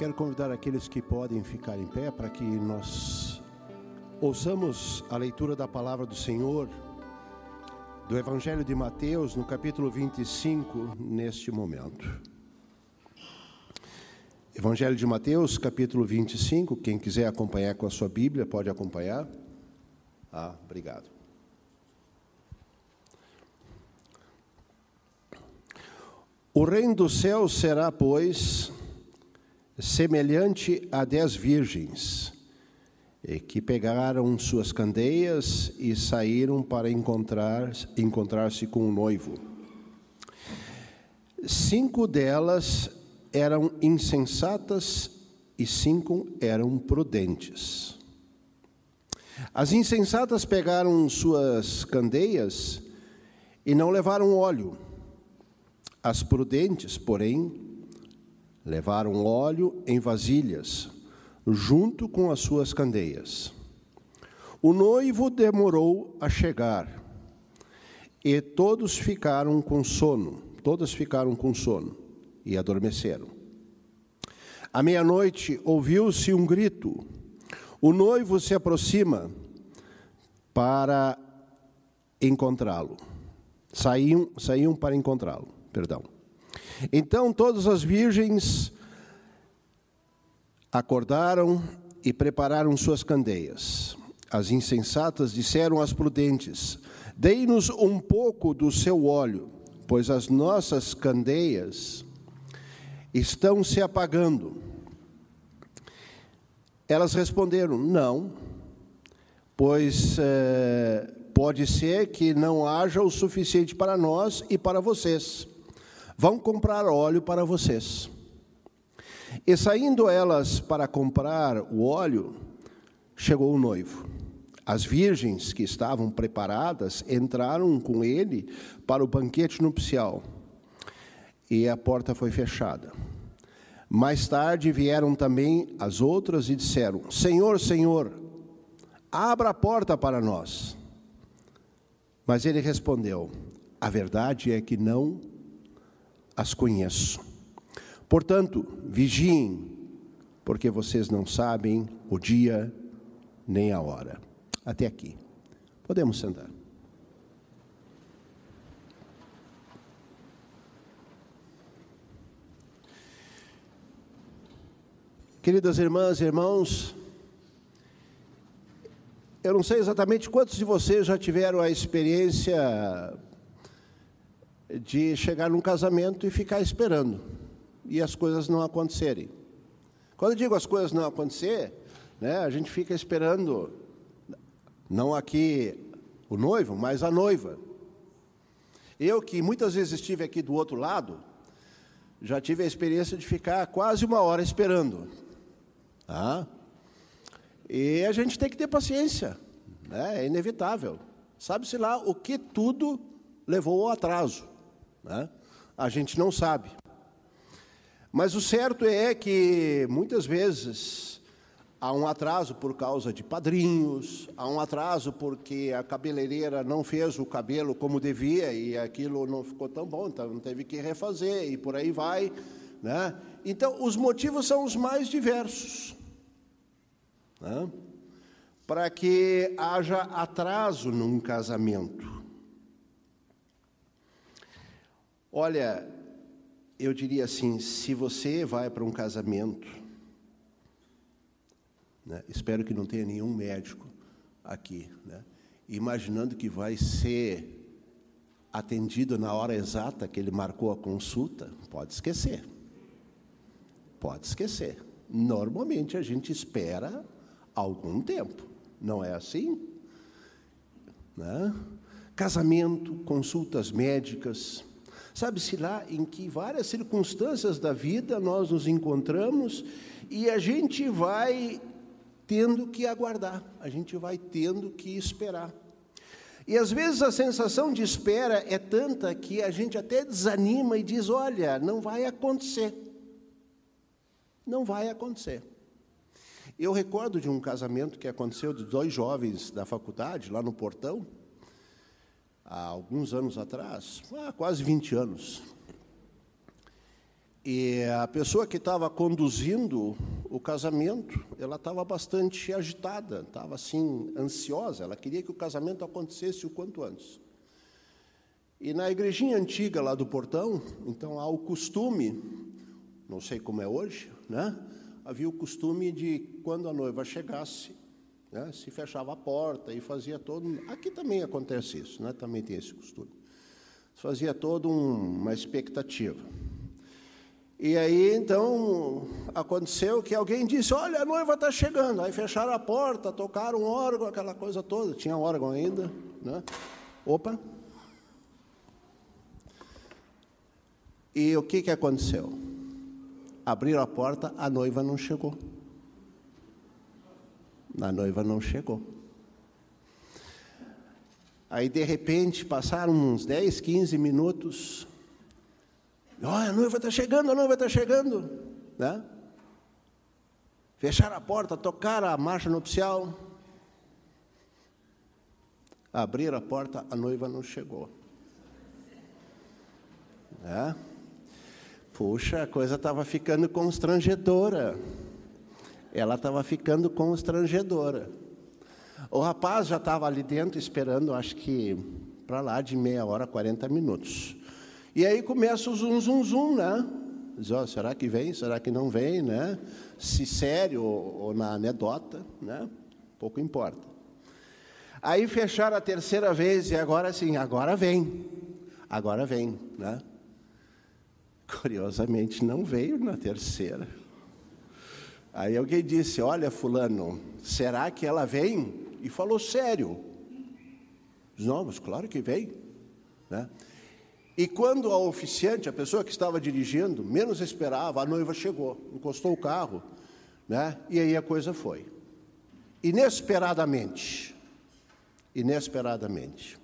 Quero convidar aqueles que podem ficar em pé para que nós ouçamos a leitura da palavra do Senhor, do Evangelho de Mateus, no capítulo 25, neste momento. Evangelho de Mateus, capítulo 25. Quem quiser acompanhar com a sua Bíblia, pode acompanhar. Ah, obrigado. O reino do céu será, pois, semelhante a dez virgens que pegaram suas candeias e saíram para encontrar encontrar-se com o noivo. Cinco delas eram insensatas e cinco eram prudentes. As insensatas pegaram suas candeias e não levaram óleo. As prudentes, porém, levaram óleo em vasilhas, junto com as suas candeias. O noivo demorou a chegar, e todos ficaram com sono, todas ficaram com sono e adormeceram. À meia-noite ouviu-se um grito. O noivo se aproxima para encontrá-lo. Saíam, saíam para encontrá-lo, perdão. Então todas as virgens acordaram e prepararam suas candeias. As insensatas disseram às prudentes: Dei-nos um pouco do seu óleo, pois as nossas candeias estão se apagando. Elas responderam: Não, pois é, pode ser que não haja o suficiente para nós e para vocês. Vão comprar óleo para vocês. E saindo elas para comprar o óleo, chegou o noivo. As virgens que estavam preparadas entraram com ele para o banquete nupcial e a porta foi fechada. Mais tarde vieram também as outras e disseram: Senhor, Senhor, abra a porta para nós. Mas ele respondeu: A verdade é que não as conheço. Portanto, vigiem, porque vocês não sabem o dia nem a hora. Até aqui. Podemos sentar. Queridas irmãs e irmãos, eu não sei exatamente quantos de vocês já tiveram a experiência de chegar num casamento e ficar esperando e as coisas não acontecerem. Quando eu digo as coisas não acontecer, né, a gente fica esperando não aqui o noivo, mas a noiva. Eu que muitas vezes estive aqui do outro lado, já tive a experiência de ficar quase uma hora esperando. Tá? E a gente tem que ter paciência, né? é inevitável. Sabe-se lá o que tudo levou ao atraso. Né? A gente não sabe. Mas o certo é que muitas vezes há um atraso por causa de padrinhos, há um atraso porque a cabeleireira não fez o cabelo como devia e aquilo não ficou tão bom, então teve que refazer e por aí vai. Né? Então, os motivos são os mais diversos né? para que haja atraso num casamento. Olha, eu diria assim: se você vai para um casamento, né, espero que não tenha nenhum médico aqui, né, imaginando que vai ser atendido na hora exata que ele marcou a consulta, pode esquecer. Pode esquecer. Normalmente a gente espera algum tempo. Não é assim? Né? Casamento, consultas médicas. Sabe-se lá em que várias circunstâncias da vida nós nos encontramos e a gente vai tendo que aguardar, a gente vai tendo que esperar. E às vezes a sensação de espera é tanta que a gente até desanima e diz: olha, não vai acontecer. Não vai acontecer. Eu recordo de um casamento que aconteceu de dois jovens da faculdade, lá no Portão, há alguns anos atrás, há quase 20 anos. E a pessoa que estava conduzindo o casamento, ela estava bastante agitada, estava assim, ansiosa, ela queria que o casamento acontecesse o quanto antes. E na igrejinha antiga lá do portão, então há o costume, não sei como é hoje, né? Havia o costume de quando a noiva chegasse, né, se fechava a porta e fazia todo. Aqui também acontece isso, né? Também tem esse costume. Fazia toda um, uma expectativa. E aí, então, aconteceu que alguém disse: Olha, a noiva está chegando. Aí fecharam a porta, tocaram um órgão, aquela coisa toda. Tinha órgão ainda. Né? Opa! E o que, que aconteceu? Abriram a porta, a noiva não chegou. A noiva não chegou. Aí, de repente, passaram uns 10, 15 minutos, Olha, a noiva está chegando, a noiva está chegando. Né? Fecharam a porta, tocaram a marcha nupcial. Abriram a porta, a noiva não chegou. Né? Puxa, a coisa estava ficando constrangedora. Ela estava ficando constrangedora. O rapaz já estava ali dentro esperando, acho que para lá de meia hora, 40 minutos. E aí começa o zum, zum, zum, né? Diz, oh, será que vem, será que não vem, né? Se sério ou, ou na anedota, né? Pouco importa. Aí fecharam a terceira vez e agora sim, agora vem. Agora vem, né? Curiosamente não veio na terceira. Aí alguém disse: Olha, Fulano, será que ela vem? E falou sério. Não, mas claro que vem. Né? E quando a oficiante, a pessoa que estava dirigindo, menos esperava, a noiva chegou, encostou o carro, né? E aí a coisa foi. Inesperadamente. Inesperadamente.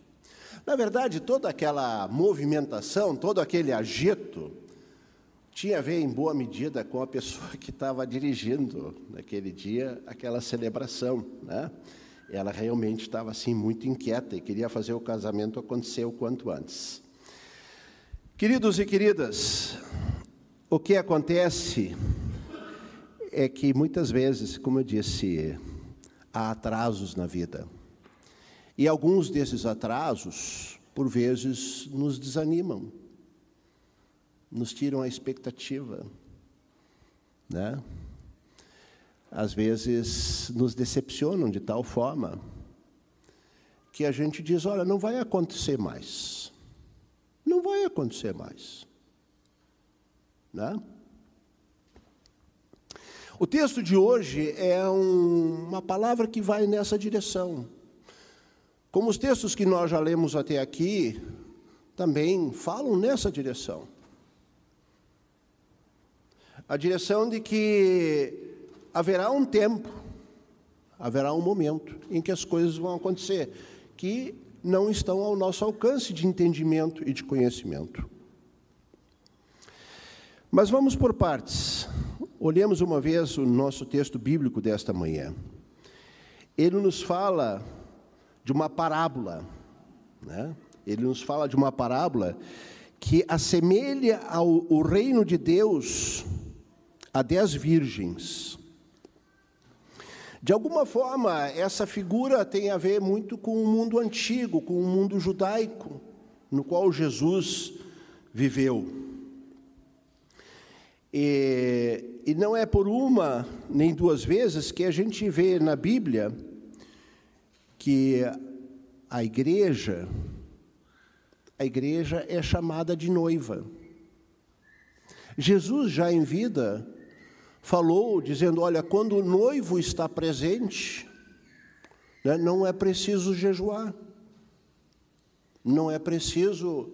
Na verdade, toda aquela movimentação, todo aquele agito, tinha a ver em boa medida com a pessoa que estava dirigindo naquele dia aquela celebração, né? Ela realmente estava assim muito inquieta e queria fazer o casamento acontecer o quanto antes. Queridos e queridas, o que acontece é que muitas vezes, como eu disse, há atrasos na vida. E alguns desses atrasos, por vezes, nos desanimam, nos tiram a expectativa, né? Às vezes nos decepcionam de tal forma que a gente diz: olha, não vai acontecer mais. Não vai acontecer mais. Né? O texto de hoje é um, uma palavra que vai nessa direção. Como os textos que nós já lemos até aqui, também falam nessa direção. A direção de que haverá um tempo, haverá um momento em que as coisas vão acontecer, que não estão ao nosso alcance de entendimento e de conhecimento. Mas vamos por partes. Olhemos uma vez o nosso texto bíblico desta manhã. Ele nos fala de uma parábola, né? Ele nos fala de uma parábola que assemelha ao o reino de Deus a dez virgens. De alguma forma, essa figura tem a ver muito com o mundo antigo, com o mundo judaico, no qual Jesus viveu. E, e não é por uma nem duas vezes que a gente vê na Bíblia que a igreja, a igreja é chamada de noiva. Jesus já em vida falou, dizendo: Olha, quando o noivo está presente, né, não é preciso jejuar, não é preciso,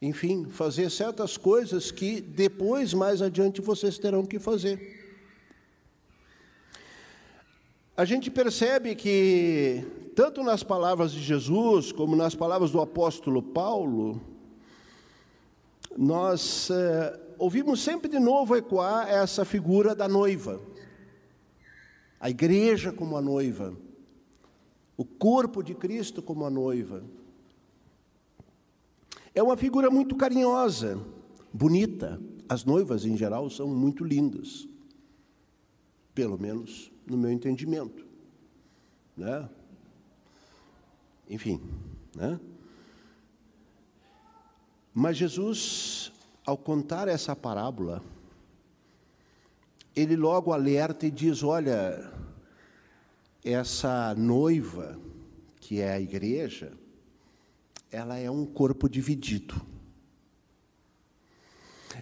enfim, fazer certas coisas que depois, mais adiante, vocês terão que fazer. A gente percebe que, tanto nas palavras de Jesus, como nas palavras do apóstolo Paulo, nós. É, ouvimos sempre de novo ecoar essa figura da noiva. A igreja como a noiva. O corpo de Cristo como a noiva. É uma figura muito carinhosa, bonita, As noivas, em geral, são muito lindas, pelo menos no meu entendimento. Né? Enfim, né? Mas Jesus, ao contar essa parábola, ele logo alerta e diz: Olha, essa noiva, que é a igreja, ela é um corpo dividido.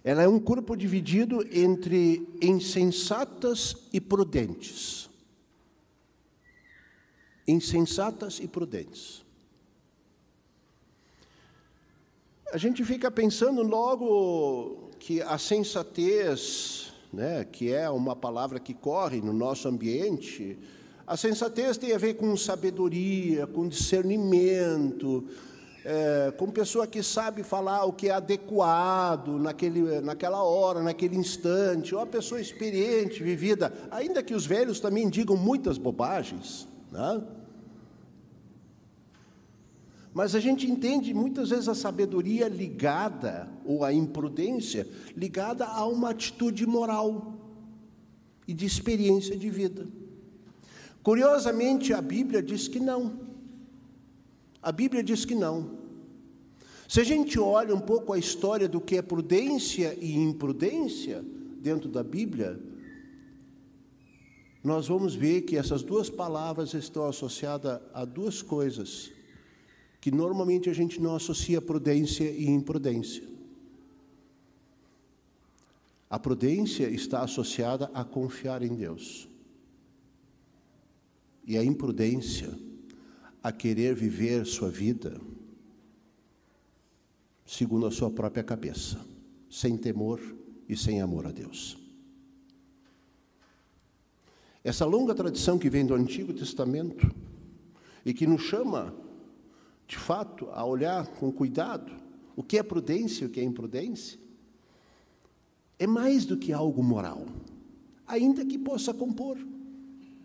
Ela é um corpo dividido entre insensatas e prudentes. Insensatas e prudentes. A gente fica pensando logo que a sensatez, né, que é uma palavra que corre no nosso ambiente, a sensatez tem a ver com sabedoria, com discernimento, é, com pessoa que sabe falar o que é adequado naquele, naquela hora, naquele instante, ou a pessoa experiente, vivida, ainda que os velhos também digam muitas bobagens, né? Mas a gente entende muitas vezes a sabedoria ligada, ou a imprudência, ligada a uma atitude moral e de experiência de vida. Curiosamente, a Bíblia diz que não. A Bíblia diz que não. Se a gente olha um pouco a história do que é prudência e imprudência dentro da Bíblia, nós vamos ver que essas duas palavras estão associadas a duas coisas que normalmente a gente não associa prudência e imprudência. A prudência está associada a confiar em Deus. E a imprudência a querer viver sua vida segundo a sua própria cabeça, sem temor e sem amor a Deus. Essa longa tradição que vem do Antigo Testamento e que nos chama, de fato, a olhar com cuidado o que é prudência e o que é imprudência, é mais do que algo moral, ainda que possa compor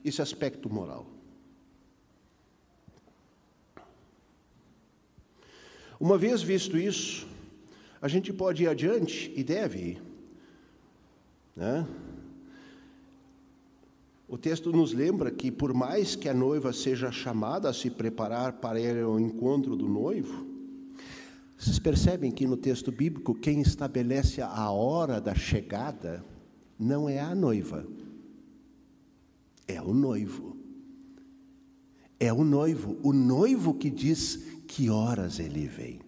esse aspecto moral. Uma vez visto isso, a gente pode ir adiante e deve. Né? O texto nos lembra que, por mais que a noiva seja chamada a se preparar para ir ao encontro do noivo, vocês percebem que no texto bíblico quem estabelece a hora da chegada não é a noiva, é o noivo. É o noivo, o noivo que diz que horas ele vem.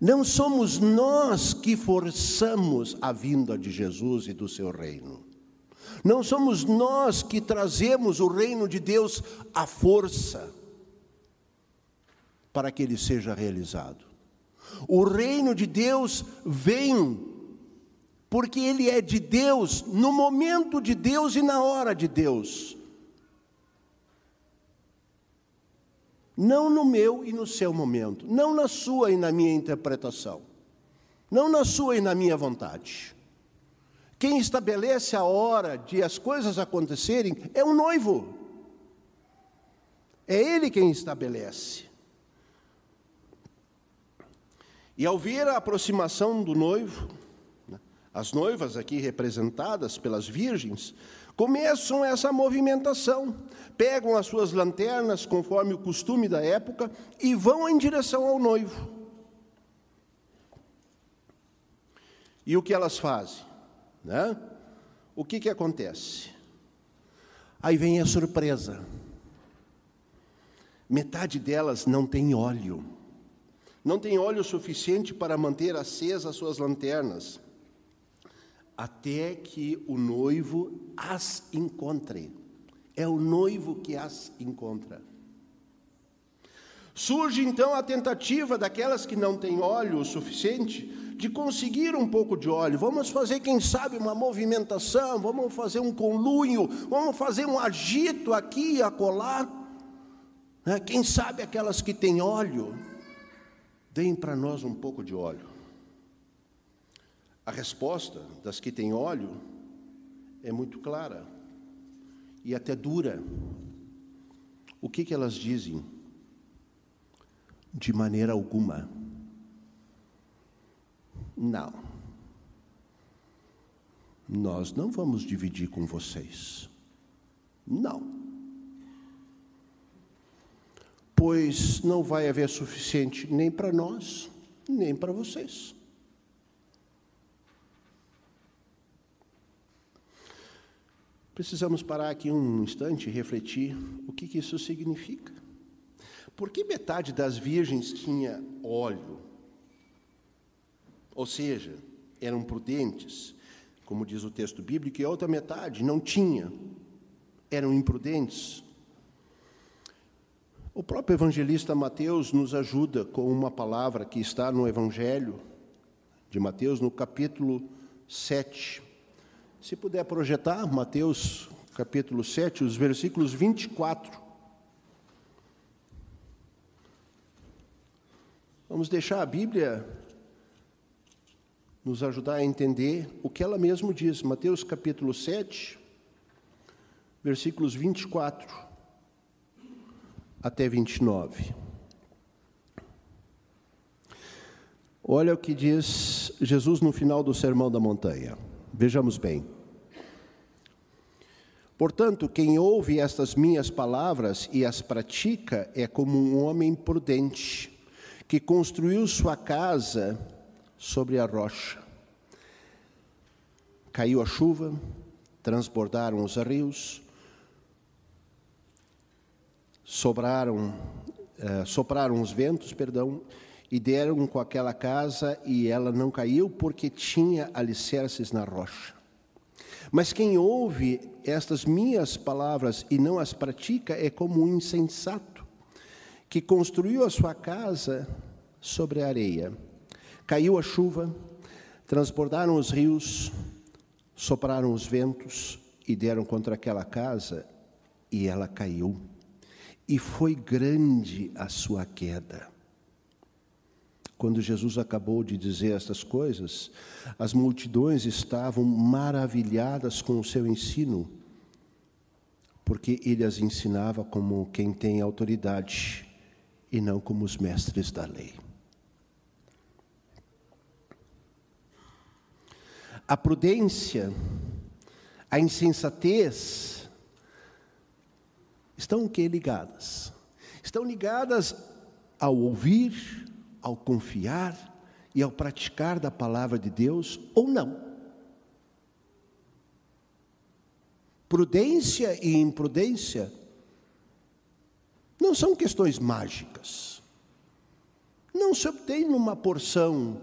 Não somos nós que forçamos a vinda de Jesus e do seu reino. Não somos nós que trazemos o reino de Deus à força para que ele seja realizado. O reino de Deus vem porque ele é de Deus, no momento de Deus e na hora de Deus. Não no meu e no seu momento, não na sua e na minha interpretação, não na sua e na minha vontade. Quem estabelece a hora de as coisas acontecerem é o noivo. É ele quem estabelece. E ao ver a aproximação do noivo, as noivas aqui representadas pelas virgens, começam essa movimentação, pegam as suas lanternas, conforme o costume da época, e vão em direção ao noivo. E o que elas fazem? Né? O que, que acontece? Aí vem a surpresa. Metade delas não tem óleo. Não tem óleo suficiente para manter acesas as suas lanternas até que o noivo as encontre. É o noivo que as encontra. Surge então a tentativa daquelas que não têm óleo o suficiente de conseguir um pouco de óleo. Vamos fazer, quem sabe, uma movimentação, vamos fazer um conluio, vamos fazer um agito aqui e acolá. Né? Quem sabe aquelas que têm óleo, deem para nós um pouco de óleo. A resposta das que têm óleo é muito clara e até dura. O que, que elas dizem? De maneira alguma. Não. Nós não vamos dividir com vocês. Não. Pois não vai haver suficiente nem para nós, nem para vocês. Precisamos parar aqui um instante e refletir o que, que isso significa. Por que metade das virgens tinha óleo? Ou seja, eram prudentes, como diz o texto bíblico, e a outra metade não tinha, eram imprudentes. O próprio evangelista Mateus nos ajuda com uma palavra que está no Evangelho de Mateus, no capítulo 7. Se puder projetar, Mateus capítulo 7, os versículos 24. Vamos deixar a Bíblia nos ajudar a entender o que ela mesmo diz. Mateus capítulo 7, versículos 24 até 29. Olha o que diz Jesus no final do Sermão da Montanha. Vejamos bem. Portanto, quem ouve estas minhas palavras e as pratica é como um homem prudente, que construiu sua casa sobre a rocha. Caiu a chuva, transbordaram os rios, sobraram, uh, sopraram os ventos, perdão, e deram com aquela casa e ela não caiu porque tinha alicerces na rocha. Mas quem ouve estas minhas palavras e não as pratica é como um insensato que construiu a sua casa sobre a areia. Caiu a chuva, transbordaram os rios, sopraram os ventos e deram contra aquela casa e ela caiu. E foi grande a sua queda. Quando Jesus acabou de dizer estas coisas, as multidões estavam maravilhadas com o seu ensino, porque ele as ensinava como quem tem autoridade e não como os mestres da lei. A prudência, a insensatez, estão o que ligadas? Estão ligadas ao ouvir, ao confiar e ao praticar da palavra de Deus ou não. Prudência e imprudência não são questões mágicas. Não se obtém numa porção,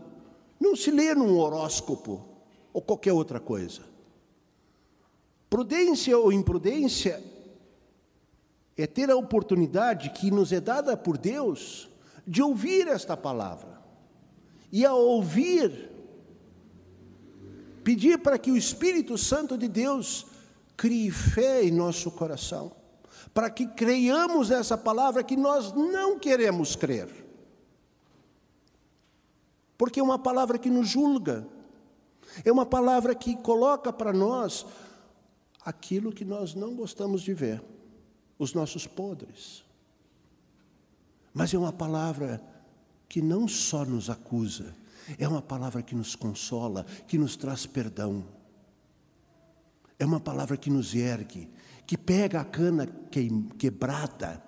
não se lê num horóscopo ou qualquer outra coisa. Prudência ou imprudência é ter a oportunidade que nos é dada por Deus de ouvir esta palavra. E ao ouvir, pedir para que o Espírito Santo de Deus crie fé em nosso coração, para que creiamos nessa palavra que nós não queremos crer. Porque é uma palavra que nos julga, é uma palavra que coloca para nós aquilo que nós não gostamos de ver, os nossos podres. Mas é uma palavra que não só nos acusa, é uma palavra que nos consola, que nos traz perdão. É uma palavra que nos ergue, que pega a cana quebrada,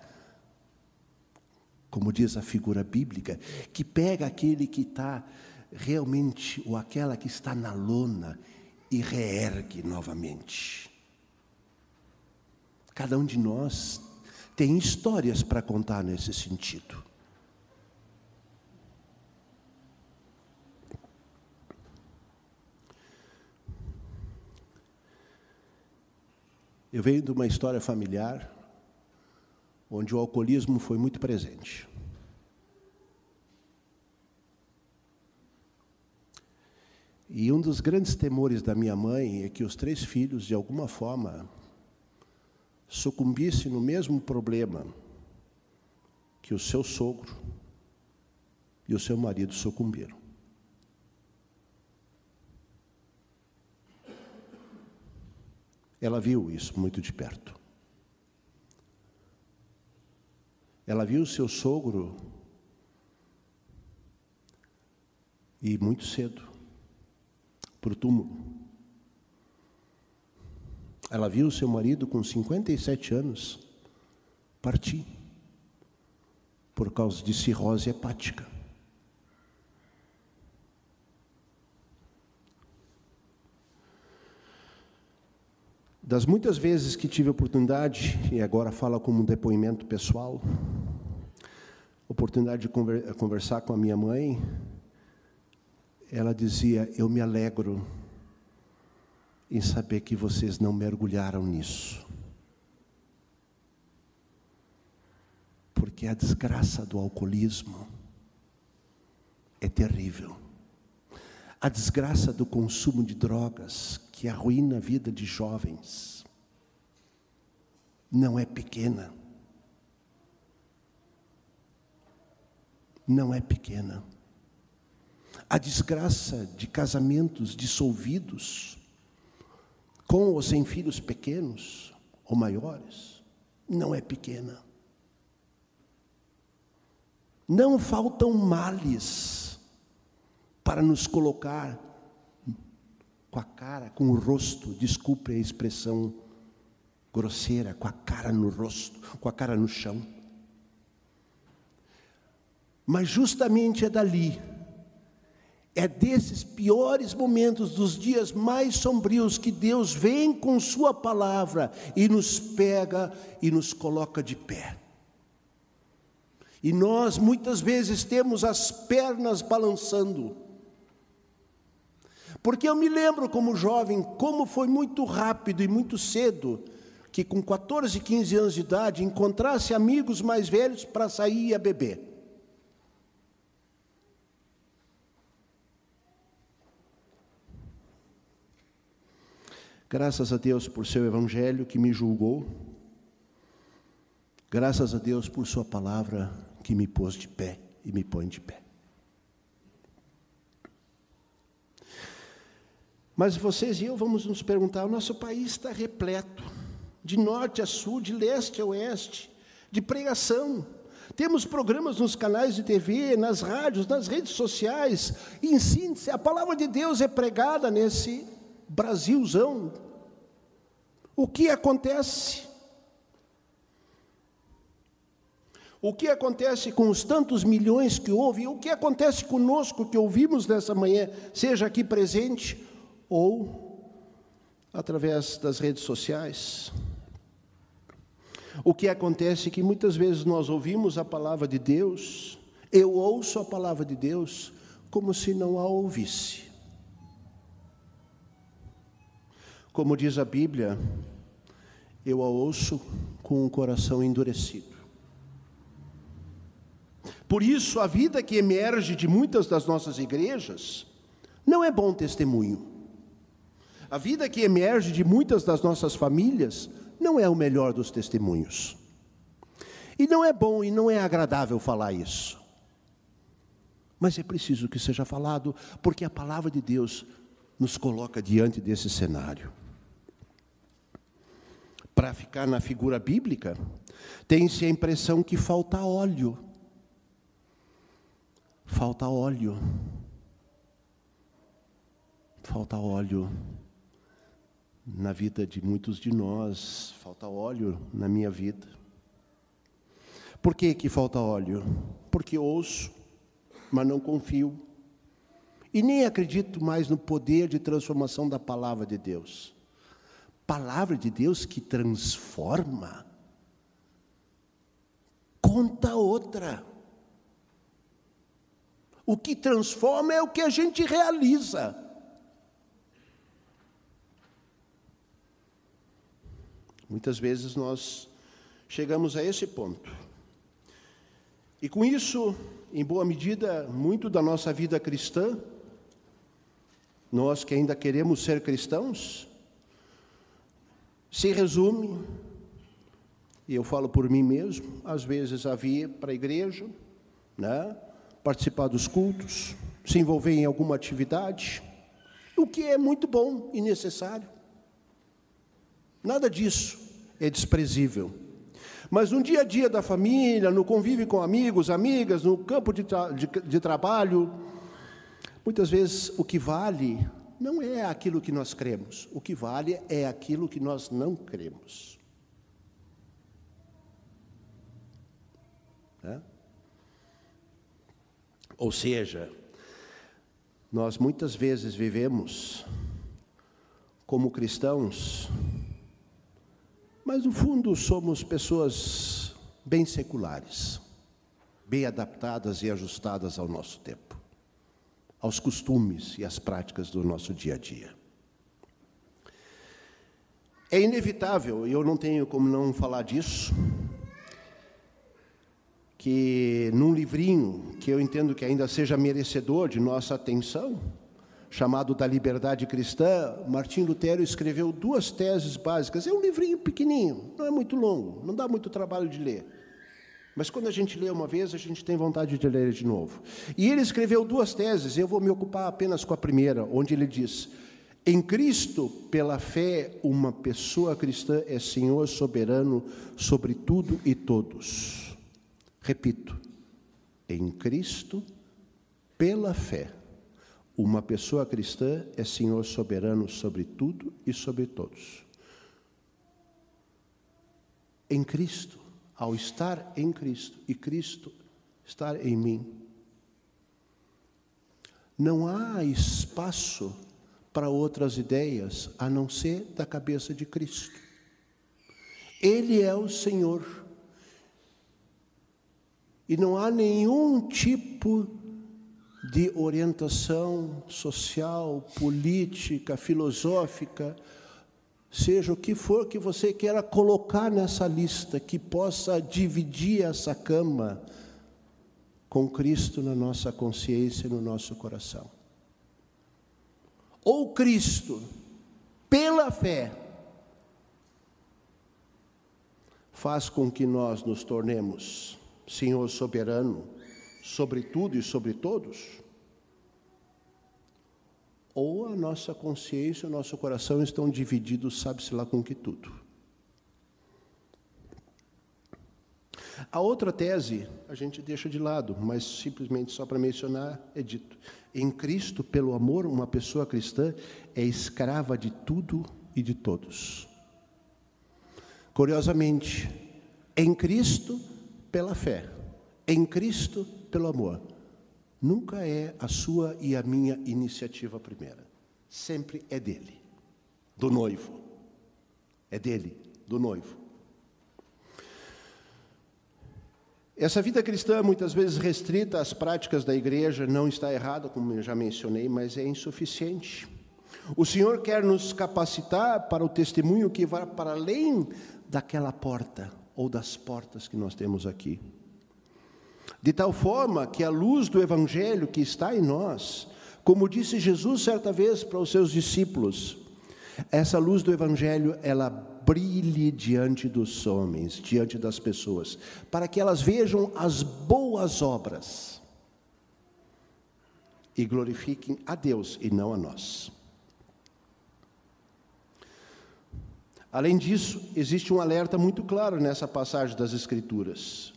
como diz a figura bíblica, que pega aquele que está realmente, ou aquela que está na lona, e reergue novamente. Cada um de nós tem histórias para contar nesse sentido. Eu venho de uma história familiar onde o alcoolismo foi muito presente. E um dos grandes temores da minha mãe é que os três filhos, de alguma forma, sucumbisse no mesmo problema que o seu sogro e o seu marido sucumbiram. Ela viu isso muito de perto. Ela viu o seu sogro e muito cedo para o túmulo. Ela viu seu marido com 57 anos partir por causa de cirrose hepática. Das muitas vezes que tive oportunidade, e agora fala como um depoimento pessoal, oportunidade de conversar com a minha mãe, ela dizia: Eu me alegro em saber que vocês não mergulharam nisso. Porque a desgraça do alcoolismo é terrível. A desgraça do consumo de drogas, que arruína a vida de jovens, não é pequena. Não é pequena. A desgraça de casamentos dissolvidos, com ou sem filhos pequenos ou maiores, não é pequena. Não faltam males para nos colocar com a cara, com o rosto, desculpe a expressão grosseira, com a cara no rosto, com a cara no chão. Mas justamente é dali é desses piores momentos, dos dias mais sombrios, que Deus vem com Sua palavra e nos pega e nos coloca de pé. E nós muitas vezes temos as pernas balançando. Porque eu me lembro como jovem, como foi muito rápido e muito cedo, que com 14, 15 anos de idade encontrasse amigos mais velhos para sair e beber. Graças a Deus por seu evangelho que me julgou. Graças a Deus por sua palavra que me pôs de pé e me põe de pé. Mas vocês e eu vamos nos perguntar: o nosso país está repleto, de norte a sul, de leste a oeste, de pregação. Temos programas nos canais de TV, nas rádios, nas redes sociais. Em síntese, a palavra de Deus é pregada nesse Brasilzão. O que acontece? O que acontece com os tantos milhões que houve? O que acontece conosco que ouvimos nessa manhã, seja aqui presente ou através das redes sociais? O que acontece é que muitas vezes nós ouvimos a palavra de Deus, eu ouço a palavra de Deus como se não a ouvisse. Como diz a Bíblia, eu a ouço com o coração endurecido. Por isso, a vida que emerge de muitas das nossas igrejas não é bom testemunho. A vida que emerge de muitas das nossas famílias não é o melhor dos testemunhos. E não é bom e não é agradável falar isso. Mas é preciso que seja falado, porque a palavra de Deus nos coloca diante desse cenário para ficar na figura bíblica, tem-se a impressão que falta óleo. Falta óleo. Falta óleo na vida de muitos de nós, falta óleo na minha vida. Por que, que falta óleo? Porque ouço, mas não confio. E nem acredito mais no poder de transformação da palavra de Deus palavra de Deus que transforma, conta outra. O que transforma é o que a gente realiza. Muitas vezes nós chegamos a esse ponto. E com isso, em boa medida, muito da nossa vida cristã, nós que ainda queremos ser cristãos, se resume, e eu falo por mim mesmo, às vezes havia para a igreja, né, participar dos cultos, se envolver em alguma atividade, o que é muito bom e necessário. Nada disso é desprezível. Mas no dia a dia da família, no convívio com amigos, amigas, no campo de, tra de, de trabalho, muitas vezes o que vale não é aquilo que nós cremos, o que vale é aquilo que nós não cremos. É? Ou seja, nós muitas vezes vivemos como cristãos, mas no fundo somos pessoas bem seculares, bem adaptadas e ajustadas ao nosso tempo, aos costumes e às práticas do nosso dia a dia. É inevitável, e eu não tenho como não falar disso, que num livrinho que eu entendo que ainda seja merecedor de nossa atenção, chamado Da Liberdade Cristã, Martim Lutero escreveu duas teses básicas. É um livrinho pequenininho, não é muito longo, não dá muito trabalho de ler. Mas quando a gente lê uma vez, a gente tem vontade de ler de novo. E ele escreveu duas teses, eu vou me ocupar apenas com a primeira, onde ele diz: Em Cristo, pela fé, uma pessoa cristã é Senhor soberano sobre tudo e todos. Repito, em Cristo, pela fé, uma pessoa cristã é Senhor soberano sobre tudo e sobre todos. Em Cristo, ao estar em Cristo e Cristo estar em mim, não há espaço para outras ideias a não ser da cabeça de Cristo. Ele é o Senhor. E não há nenhum tipo de orientação social, política, filosófica, seja o que for que você queira colocar nessa lista, que possa dividir essa cama com Cristo na nossa consciência e no nosso coração. Ou Cristo, pela fé, faz com que nós nos tornemos Senhor soberano sobre tudo e sobre todos? Ou a nossa consciência o nosso coração estão divididos, sabe-se lá com que tudo? A outra tese a gente deixa de lado, mas simplesmente só para mencionar é dito: em Cristo, pelo amor, uma pessoa cristã é escrava de tudo e de todos. Curiosamente, em Cristo, pela fé, em Cristo, pelo amor. Nunca é a sua e a minha iniciativa primeira. Sempre é dele, do noivo. É dele, do noivo. Essa vida cristã, muitas vezes restrita às práticas da igreja, não está errada, como eu já mencionei, mas é insuficiente. O Senhor quer nos capacitar para o testemunho que vai para além daquela porta ou das portas que nós temos aqui de tal forma que a luz do Evangelho que está em nós, como disse Jesus certa vez para os seus discípulos, essa luz do Evangelho, ela brilhe diante dos homens, diante das pessoas, para que elas vejam as boas obras e glorifiquem a Deus e não a nós. Além disso, existe um alerta muito claro nessa passagem das Escrituras.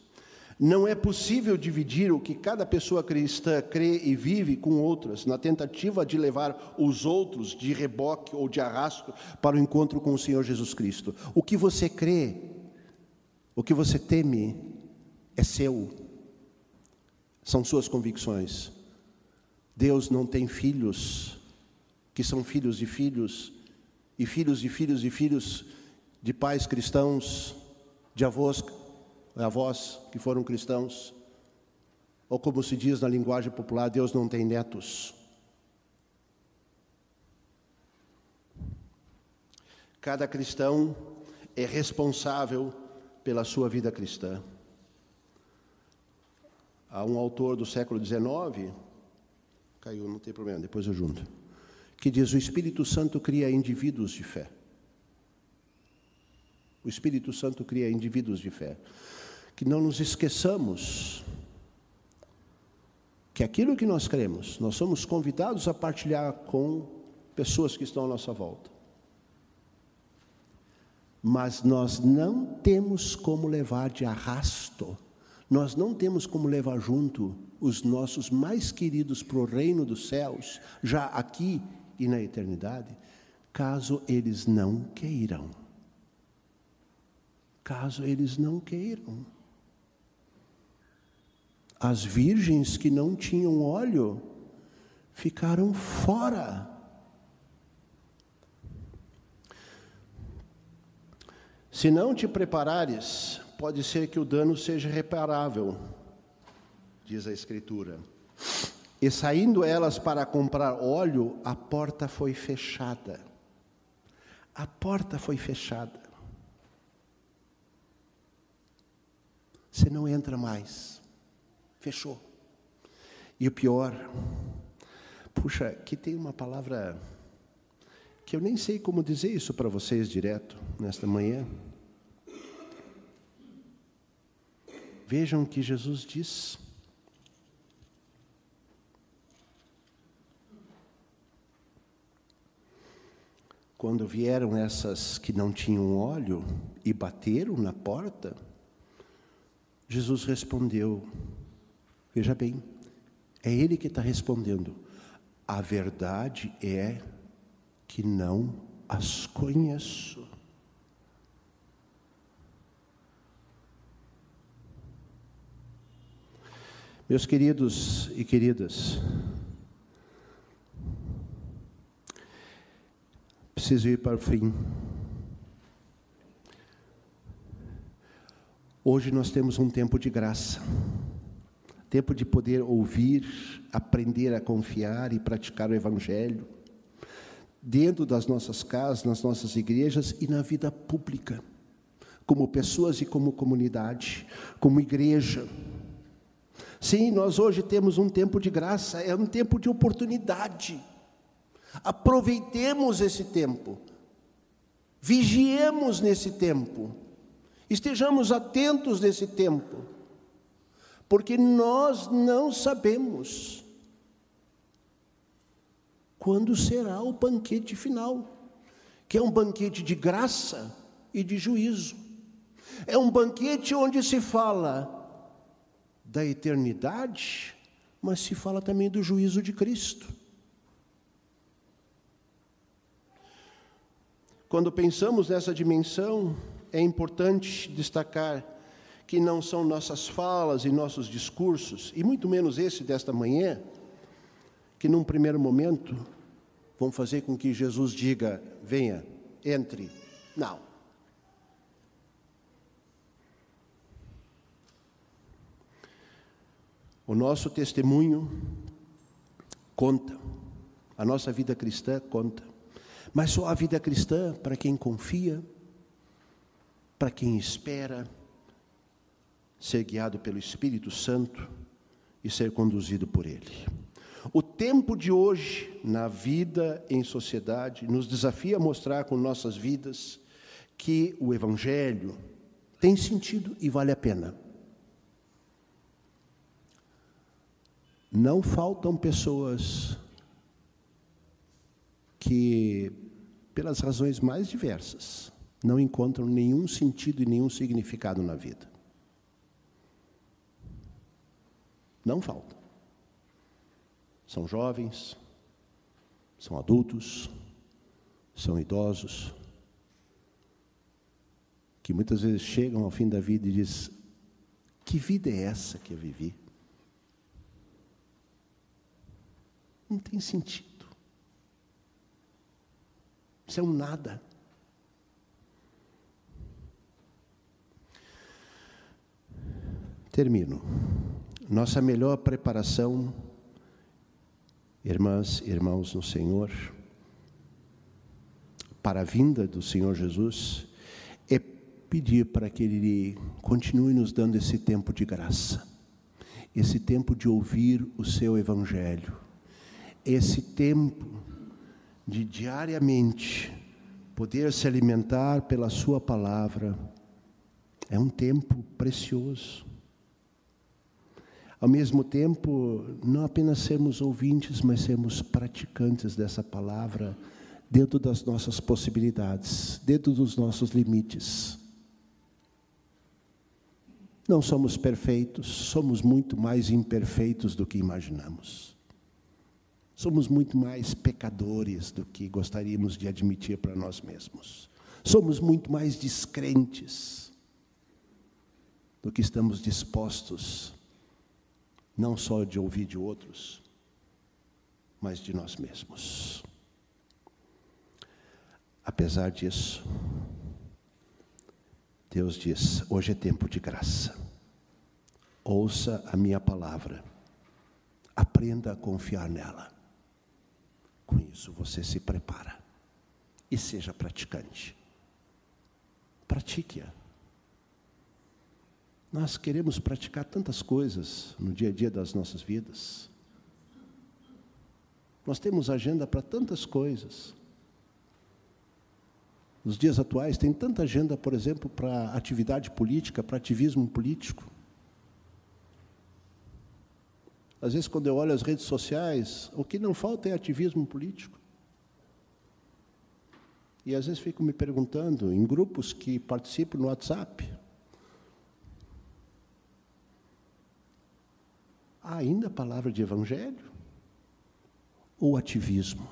Não é possível dividir o que cada pessoa cristã crê e vive com outras, na tentativa de levar os outros de reboque ou de arrasto para o encontro com o Senhor Jesus Cristo. O que você crê, o que você teme, é seu, são suas convicções. Deus não tem filhos que são filhos de filhos, e filhos de filhos de filhos de pais cristãos, de avós avós que foram cristãos, ou como se diz na linguagem popular, Deus não tem netos. Cada cristão é responsável pela sua vida cristã. Há um autor do século XIX, caiu, não tem problema, depois eu junto, que diz: o Espírito Santo cria indivíduos de fé. O Espírito Santo cria indivíduos de fé que não nos esqueçamos que aquilo que nós cremos, nós somos convidados a partilhar com pessoas que estão à nossa volta. Mas nós não temos como levar de arrasto, nós não temos como levar junto os nossos mais queridos para o reino dos céus, já aqui e na eternidade, caso eles não queiram. Caso eles não queiram. As virgens que não tinham óleo ficaram fora. Se não te preparares, pode ser que o dano seja reparável, diz a Escritura. E saindo elas para comprar óleo, a porta foi fechada. A porta foi fechada. Você não entra mais. Fechou. E o pior, puxa, que tem uma palavra que eu nem sei como dizer isso para vocês direto nesta manhã. Vejam o que Jesus diz. Quando vieram essas que não tinham óleo e bateram na porta, Jesus respondeu: Veja bem, é Ele que está respondendo. A verdade é que não as conheço. Meus queridos e queridas, preciso ir para o fim. Hoje nós temos um tempo de graça, tempo de poder ouvir, aprender a confiar e praticar o Evangelho, dentro das nossas casas, nas nossas igrejas e na vida pública, como pessoas e como comunidade, como igreja. Sim, nós hoje temos um tempo de graça, é um tempo de oportunidade. Aproveitemos esse tempo, vigiemos nesse tempo, estejamos atentos nesse tempo, porque nós não sabemos quando será o banquete final, que é um banquete de graça e de juízo. É um banquete onde se fala da eternidade, mas se fala também do juízo de Cristo. Quando pensamos nessa dimensão, é importante destacar que não são nossas falas e nossos discursos, e muito menos esse desta manhã, que num primeiro momento vão fazer com que Jesus diga: venha, entre. Não. O nosso testemunho conta, a nossa vida cristã conta, mas só a vida cristã para quem confia, para quem espera ser guiado pelo Espírito Santo e ser conduzido por Ele. O tempo de hoje, na vida em sociedade, nos desafia a mostrar com nossas vidas que o Evangelho tem sentido e vale a pena. Não faltam pessoas que, pelas razões mais diversas, não encontram nenhum sentido e nenhum significado na vida. Não faltam. São jovens, são adultos, são idosos, que muitas vezes chegam ao fim da vida e dizem: Que vida é essa que eu vivi? Não tem sentido. Isso é um nada. Termino. Nossa melhor preparação, irmãs e irmãos no Senhor, para a vinda do Senhor Jesus, é pedir para que Ele continue nos dando esse tempo de graça, esse tempo de ouvir o Seu Evangelho esse tempo de diariamente poder se alimentar pela Sua palavra é um tempo precioso. Ao mesmo tempo, não apenas sermos ouvintes, mas sermos praticantes dessa palavra dentro das nossas possibilidades, dentro dos nossos limites. Não somos perfeitos, somos muito mais imperfeitos do que imaginamos. Somos muito mais pecadores do que gostaríamos de admitir para nós mesmos. Somos muito mais descrentes do que estamos dispostos, não só de ouvir de outros, mas de nós mesmos. Apesar disso, Deus diz: hoje é tempo de graça. Ouça a minha palavra, aprenda a confiar nela. Com isso você se prepara e seja praticante. Pratique-a. Nós queremos praticar tantas coisas no dia a dia das nossas vidas. Nós temos agenda para tantas coisas. Nos dias atuais, tem tanta agenda, por exemplo, para atividade política, para ativismo político. Às vezes, quando eu olho as redes sociais, o que não falta é ativismo político. E às vezes fico me perguntando, em grupos que participo no WhatsApp, ainda a palavra de evangelho? Ou ativismo?